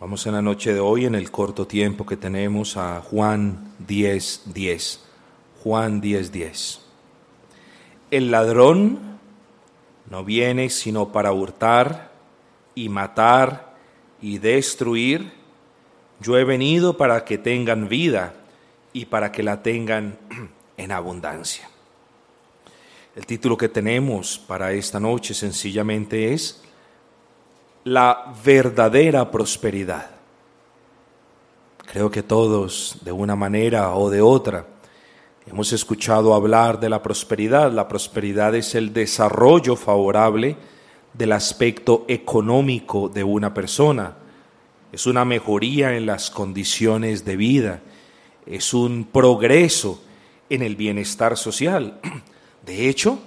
Vamos en la noche de hoy, en el corto tiempo que tenemos, a Juan 10, 10. Juan 10, 10. El ladrón no viene sino para hurtar y matar y destruir. Yo he venido para que tengan vida y para que la tengan en abundancia. El título que tenemos para esta noche sencillamente es la verdadera prosperidad. Creo que todos, de una manera o de otra, hemos escuchado hablar de la prosperidad. La prosperidad es el desarrollo favorable del aspecto económico de una persona. Es una mejoría en las condiciones de vida. Es un progreso en el bienestar social. De hecho,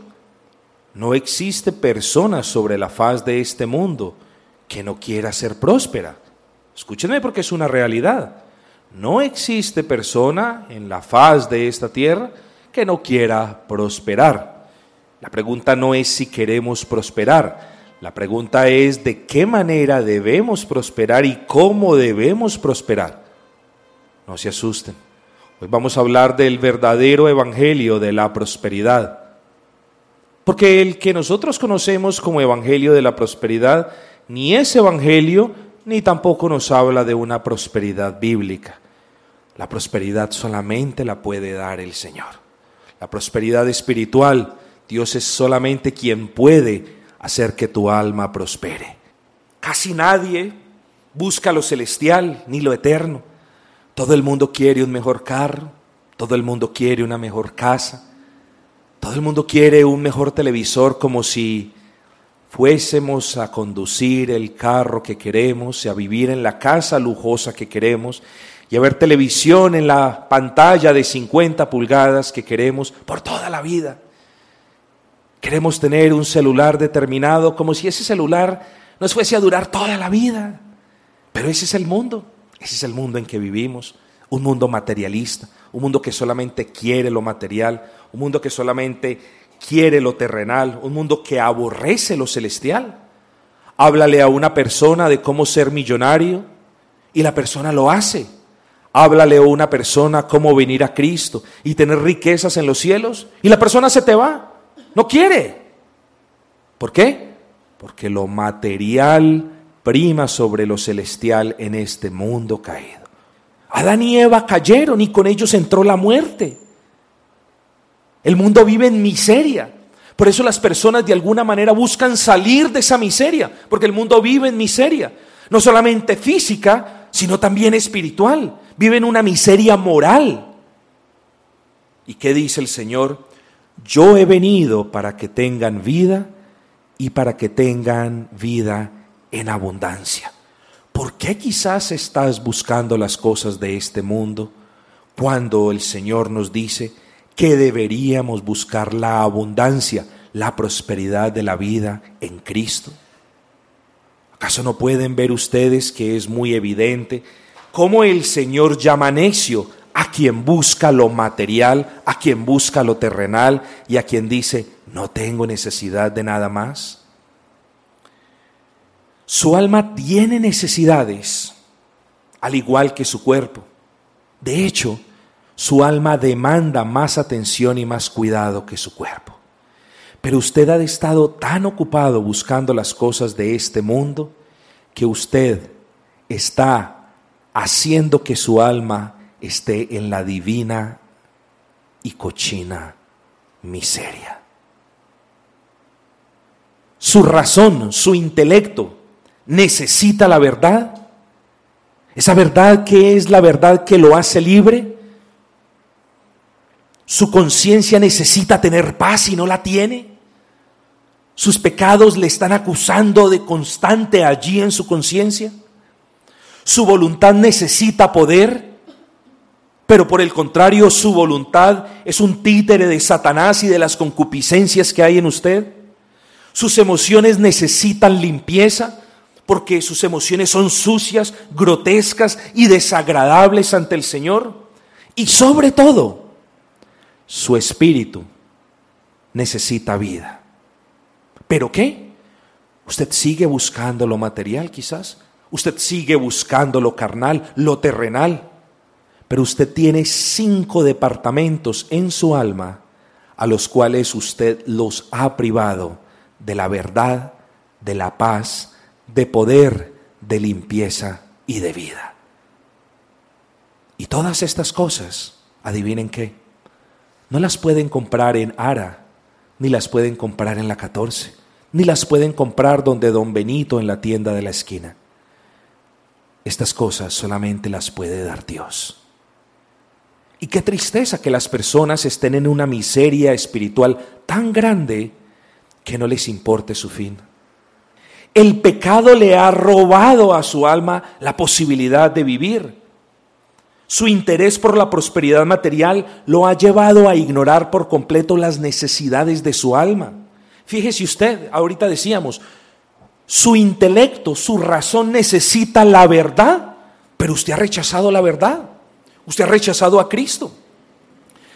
no existe persona sobre la faz de este mundo que no quiera ser próspera. Escúchenme porque es una realidad. No existe persona en la faz de esta tierra que no quiera prosperar. La pregunta no es si queremos prosperar, la pregunta es de qué manera debemos prosperar y cómo debemos prosperar. No se asusten. Hoy vamos a hablar del verdadero evangelio de la prosperidad. Porque el que nosotros conocemos como evangelio de la prosperidad ni ese evangelio, ni tampoco nos habla de una prosperidad bíblica. La prosperidad solamente la puede dar el Señor. La prosperidad espiritual, Dios es solamente quien puede hacer que tu alma prospere. Casi nadie busca lo celestial ni lo eterno. Todo el mundo quiere un mejor carro, todo el mundo quiere una mejor casa, todo el mundo quiere un mejor televisor como si fuésemos a conducir el carro que queremos a vivir en la casa lujosa que queremos y a ver televisión en la pantalla de 50 pulgadas que queremos por toda la vida. Queremos tener un celular determinado como si ese celular nos fuese a durar toda la vida. Pero ese es el mundo, ese es el mundo en que vivimos, un mundo materialista, un mundo que solamente quiere lo material, un mundo que solamente quiere lo terrenal, un mundo que aborrece lo celestial. Háblale a una persona de cómo ser millonario y la persona lo hace. Háblale a una persona cómo venir a Cristo y tener riquezas en los cielos y la persona se te va. No quiere. ¿Por qué? Porque lo material prima sobre lo celestial en este mundo caído. Adán y Eva cayeron y con ellos entró la muerte. El mundo vive en miseria. Por eso las personas de alguna manera buscan salir de esa miseria, porque el mundo vive en miseria, no solamente física, sino también espiritual. Vive en una miseria moral. ¿Y qué dice el Señor? Yo he venido para que tengan vida y para que tengan vida en abundancia. ¿Por qué quizás estás buscando las cosas de este mundo cuando el Señor nos dice, que deberíamos buscar la abundancia, la prosperidad de la vida en Cristo? ¿Acaso no pueden ver ustedes que es muy evidente cómo el Señor llama necio a quien busca lo material, a quien busca lo terrenal y a quien dice, no tengo necesidad de nada más? Su alma tiene necesidades, al igual que su cuerpo. De hecho, su alma demanda más atención y más cuidado que su cuerpo. Pero usted ha estado tan ocupado buscando las cosas de este mundo que usted está haciendo que su alma esté en la divina y cochina miseria. Su razón, su intelecto necesita la verdad. Esa verdad que es la verdad que lo hace libre su conciencia necesita tener paz y no la tiene. Sus pecados le están acusando de constante allí en su conciencia. Su voluntad necesita poder, pero por el contrario su voluntad es un títere de Satanás y de las concupiscencias que hay en usted. Sus emociones necesitan limpieza porque sus emociones son sucias, grotescas y desagradables ante el Señor. Y sobre todo, su espíritu necesita vida. ¿Pero qué? ¿Usted sigue buscando lo material quizás? Usted sigue buscando lo carnal, lo terrenal. Pero usted tiene cinco departamentos en su alma a los cuales usted los ha privado de la verdad, de la paz, de poder, de limpieza y de vida. Y todas estas cosas, adivinen qué, no las pueden comprar en Ara, ni las pueden comprar en la 14, ni las pueden comprar donde don Benito en la tienda de la esquina. Estas cosas solamente las puede dar Dios. Y qué tristeza que las personas estén en una miseria espiritual tan grande que no les importe su fin. El pecado le ha robado a su alma la posibilidad de vivir. Su interés por la prosperidad material lo ha llevado a ignorar por completo las necesidades de su alma. Fíjese usted, ahorita decíamos, su intelecto, su razón necesita la verdad, pero usted ha rechazado la verdad. Usted ha rechazado a Cristo.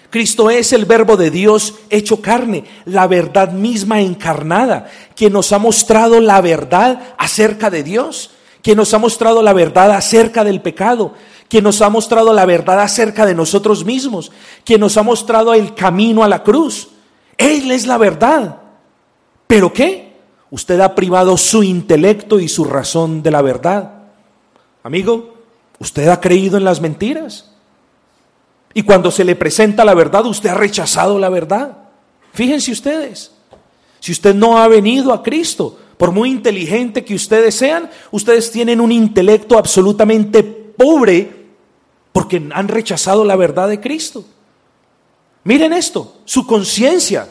Cristo es el verbo de Dios hecho carne, la verdad misma encarnada, que nos ha mostrado la verdad acerca de Dios, que nos ha mostrado la verdad acerca del pecado, que nos ha mostrado la verdad acerca de nosotros mismos, que nos ha mostrado el camino a la cruz. Él es la verdad. ¿Pero qué? Usted ha privado su intelecto y su razón de la verdad. Amigo, usted ha creído en las mentiras. Y cuando se le presenta la verdad, usted ha rechazado la verdad. Fíjense ustedes, si usted no ha venido a Cristo, por muy inteligente que ustedes sean, ustedes tienen un intelecto absolutamente pobre porque han rechazado la verdad de Cristo. Miren esto, su conciencia,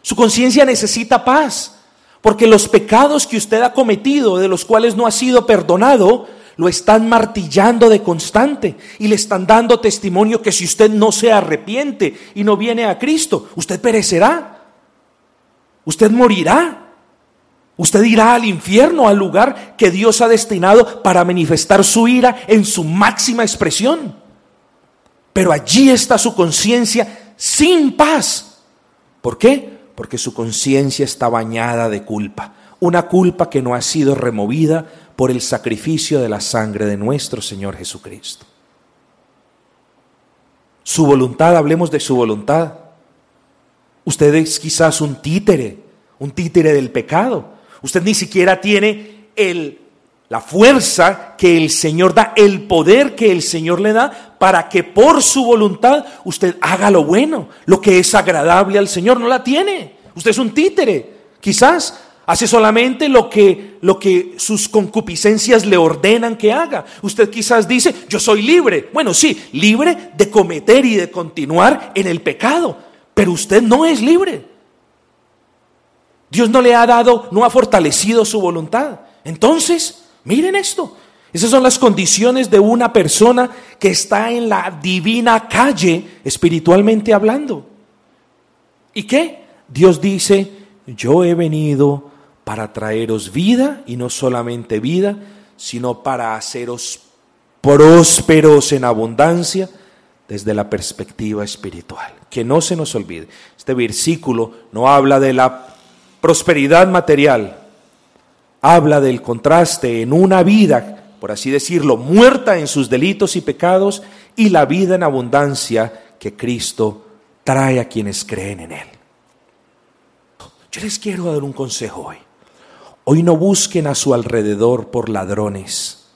su conciencia necesita paz, porque los pecados que usted ha cometido, de los cuales no ha sido perdonado, lo están martillando de constante y le están dando testimonio que si usted no se arrepiente y no viene a Cristo, usted perecerá. Usted morirá. Usted irá al infierno, al lugar que Dios ha destinado para manifestar su ira en su máxima expresión. Pero allí está su conciencia sin paz. ¿Por qué? Porque su conciencia está bañada de culpa. Una culpa que no ha sido removida por el sacrificio de la sangre de nuestro Señor Jesucristo. Su voluntad, hablemos de su voluntad. Usted es quizás un títere, un títere del pecado. Usted ni siquiera tiene el, la fuerza que el Señor da, el poder que el Señor le da para que por su voluntad usted haga lo bueno, lo que es agradable al Señor. No la tiene. Usted es un títere. Quizás Hace solamente lo que, lo que sus concupiscencias le ordenan que haga. Usted quizás dice, yo soy libre. Bueno, sí, libre de cometer y de continuar en el pecado, pero usted no es libre. Dios no le ha dado, no ha fortalecido su voluntad. Entonces, miren esto. Esas son las condiciones de una persona que está en la divina calle, espiritualmente hablando. ¿Y qué? Dios dice, yo he venido para traeros vida y no solamente vida, sino para haceros prósperos en abundancia desde la perspectiva espiritual. Que no se nos olvide, este versículo no habla de la prosperidad material, habla del contraste en una vida, por así decirlo, muerta en sus delitos y pecados y la vida en abundancia que Cristo trae a quienes creen en Él. Yo les quiero dar un consejo hoy. Hoy no busquen a su alrededor por ladrones.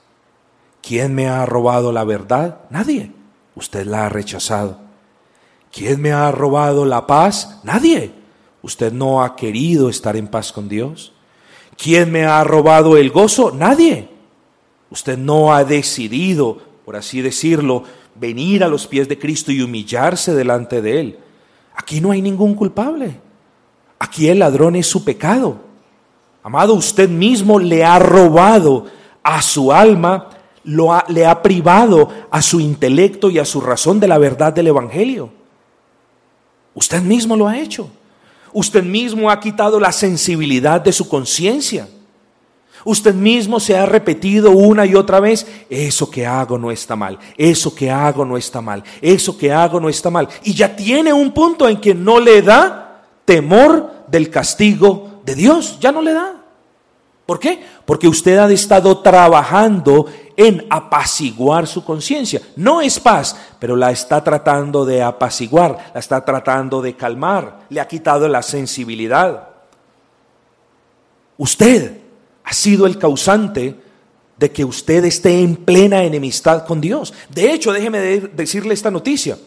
¿Quién me ha robado la verdad? Nadie. Usted la ha rechazado. ¿Quién me ha robado la paz? Nadie. Usted no ha querido estar en paz con Dios. ¿Quién me ha robado el gozo? Nadie. Usted no ha decidido, por así decirlo, venir a los pies de Cristo y humillarse delante de Él. Aquí no hay ningún culpable. Aquí el ladrón es su pecado. Amado, usted mismo le ha robado a su alma, lo le ha privado a su intelecto y a su razón de la verdad del Evangelio. Usted mismo lo ha hecho. Usted mismo ha quitado la sensibilidad de su conciencia. Usted mismo se ha repetido una y otra vez, eso que hago no está mal, eso que hago no está mal, eso que hago no está mal. Y ya tiene un punto en que no le da temor del castigo de Dios, ya no le da. ¿Por qué? Porque usted ha estado trabajando en apaciguar su conciencia. No es paz, pero la está tratando de apaciguar, la está tratando de calmar, le ha quitado la sensibilidad. Usted ha sido el causante de que usted esté en plena enemistad con Dios. De hecho, déjeme decirle esta noticia.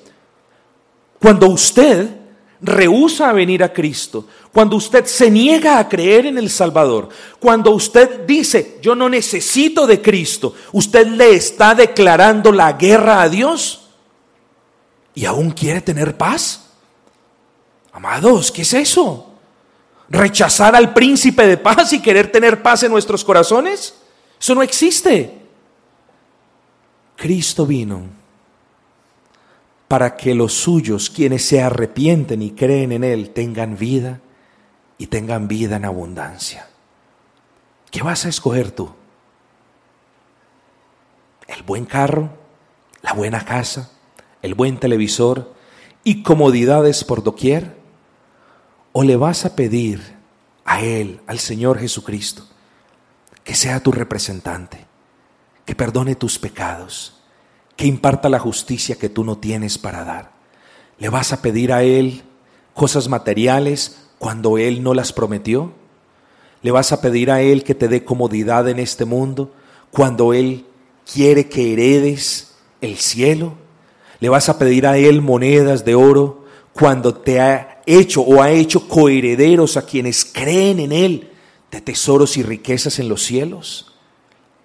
Cuando usted rehúsa a venir a Cristo, cuando usted se niega a creer en el Salvador, cuando usted dice, yo no necesito de Cristo, usted le está declarando la guerra a Dios y aún quiere tener paz. Amados, ¿qué es eso? ¿Rechazar al príncipe de paz y querer tener paz en nuestros corazones? Eso no existe. Cristo vino para que los suyos, quienes se arrepienten y creen en Él, tengan vida y tengan vida en abundancia. ¿Qué vas a escoger tú? ¿El buen carro? ¿La buena casa? ¿El buen televisor? ¿Y comodidades por doquier? ¿O le vas a pedir a Él, al Señor Jesucristo, que sea tu representante, que perdone tus pecados? Que imparta la justicia que tú no tienes para dar. ¿Le vas a pedir a Él cosas materiales cuando Él no las prometió? ¿Le vas a pedir a Él que te dé comodidad en este mundo cuando Él quiere que heredes el cielo? ¿Le vas a pedir a Él monedas de oro cuando te ha hecho o ha hecho coherederos a quienes creen en Él de tesoros y riquezas en los cielos?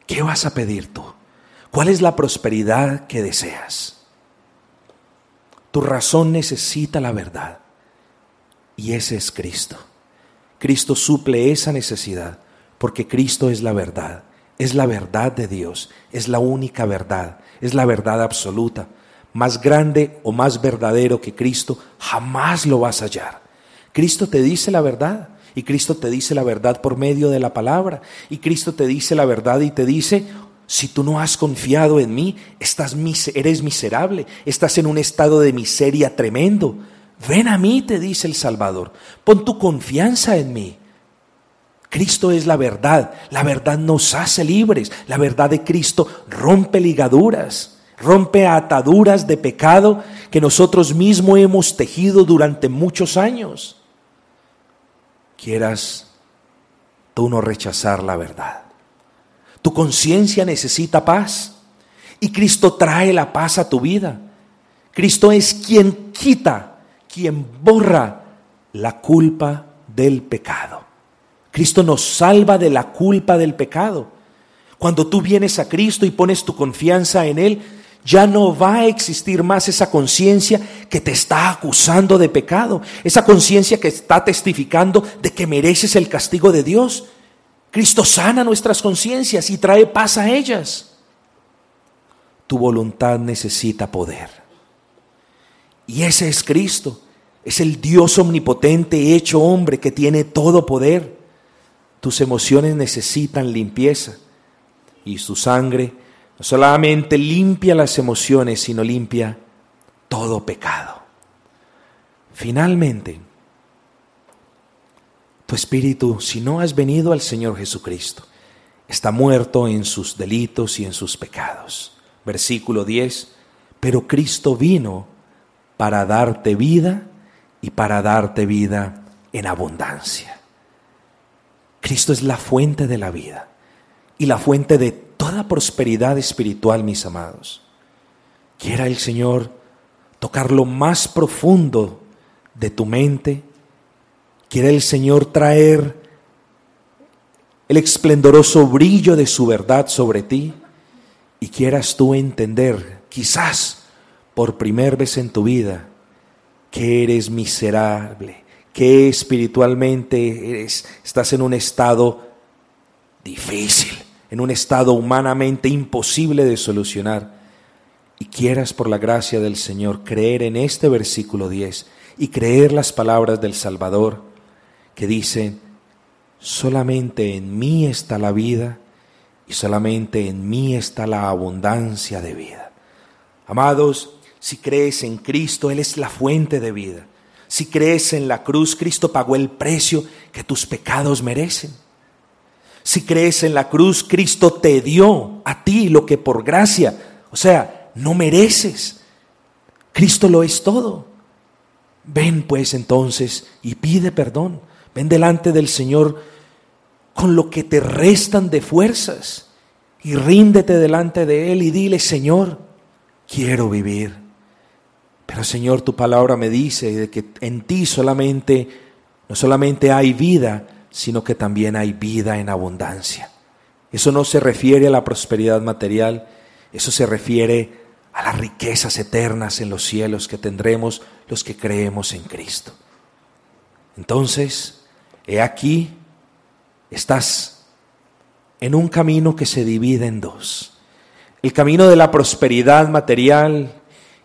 ¿Qué vas a pedir tú? ¿Cuál es la prosperidad que deseas? Tu razón necesita la verdad. Y ese es Cristo. Cristo suple esa necesidad porque Cristo es la verdad. Es la verdad de Dios. Es la única verdad. Es la verdad absoluta. Más grande o más verdadero que Cristo jamás lo vas a hallar. Cristo te dice la verdad. Y Cristo te dice la verdad por medio de la palabra. Y Cristo te dice la verdad y te dice, si tú no has confiado en mí, estás eres miserable, estás en un estado de miseria tremendo. Ven a mí, te dice el Salvador, pon tu confianza en mí. Cristo es la verdad, la verdad nos hace libres, la verdad de Cristo rompe ligaduras, rompe ataduras de pecado que nosotros mismos hemos tejido durante muchos años. Quieras tú no rechazar la verdad. Tu conciencia necesita paz y Cristo trae la paz a tu vida. Cristo es quien quita, quien borra la culpa del pecado. Cristo nos salva de la culpa del pecado. Cuando tú vienes a Cristo y pones tu confianza en Él, ya no va a existir más esa conciencia que te está acusando de pecado, esa conciencia que está testificando de que mereces el castigo de Dios. Cristo sana nuestras conciencias y trae paz a ellas. Tu voluntad necesita poder. Y ese es Cristo. Es el Dios omnipotente hecho hombre que tiene todo poder. Tus emociones necesitan limpieza. Y su sangre no solamente limpia las emociones, sino limpia todo pecado. Finalmente, tu espíritu, si no has venido al Señor Jesucristo, está muerto en sus delitos y en sus pecados. Versículo 10, pero Cristo vino para darte vida y para darte vida en abundancia. Cristo es la fuente de la vida y la fuente de toda prosperidad espiritual, mis amados. Quiera el Señor tocar lo más profundo de tu mente, Quiere el Señor traer el esplendoroso brillo de su verdad sobre ti y quieras tú entender, quizás por primera vez en tu vida, que eres miserable, que espiritualmente eres, estás en un estado difícil, en un estado humanamente imposible de solucionar. Y quieras por la gracia del Señor creer en este versículo 10 y creer las palabras del Salvador que dice, solamente en mí está la vida y solamente en mí está la abundancia de vida. Amados, si crees en Cristo, Él es la fuente de vida. Si crees en la cruz, Cristo pagó el precio que tus pecados merecen. Si crees en la cruz, Cristo te dio a ti lo que por gracia, o sea, no mereces. Cristo lo es todo. Ven pues entonces y pide perdón. Ven delante del Señor con lo que te restan de fuerzas y ríndete delante de Él y dile, Señor, quiero vivir. Pero Señor, tu palabra me dice de que en ti solamente, no solamente hay vida, sino que también hay vida en abundancia. Eso no se refiere a la prosperidad material, eso se refiere a las riquezas eternas en los cielos que tendremos los que creemos en Cristo. Entonces, he aquí, estás en un camino que se divide en dos. El camino de la prosperidad material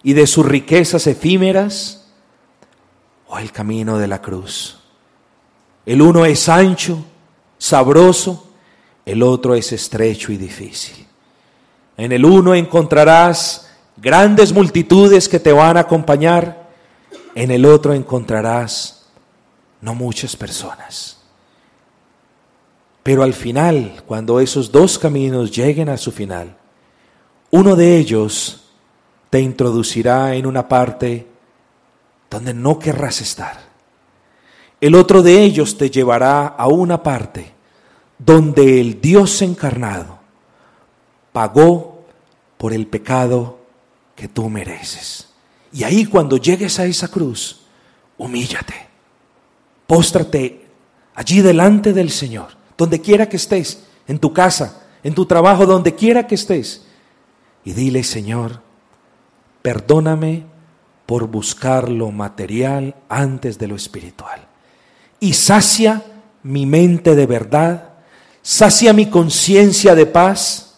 y de sus riquezas efímeras o el camino de la cruz. El uno es ancho, sabroso, el otro es estrecho y difícil. En el uno encontrarás grandes multitudes que te van a acompañar, en el otro encontrarás no muchas personas. Pero al final, cuando esos dos caminos lleguen a su final, uno de ellos te introducirá en una parte donde no querrás estar. El otro de ellos te llevará a una parte donde el Dios encarnado pagó por el pecado que tú mereces. Y ahí cuando llegues a esa cruz, humíllate, póstrate allí delante del Señor, donde quiera que estés, en tu casa, en tu trabajo, donde quiera que estés, y dile, Señor, perdóname por buscar lo material antes de lo espiritual. Y sacia mi mente de verdad, sacia mi conciencia de paz,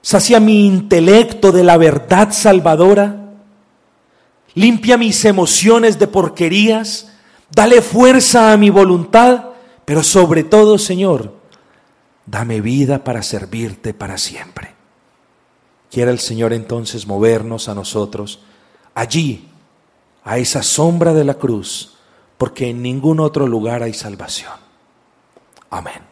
sacia mi intelecto de la verdad salvadora, limpia mis emociones de porquerías, dale fuerza a mi voluntad, pero sobre todo, Señor, dame vida para servirte para siempre. Quiera el Señor entonces movernos a nosotros allí, a esa sombra de la cruz, porque en ningún otro lugar hay salvación. Amén.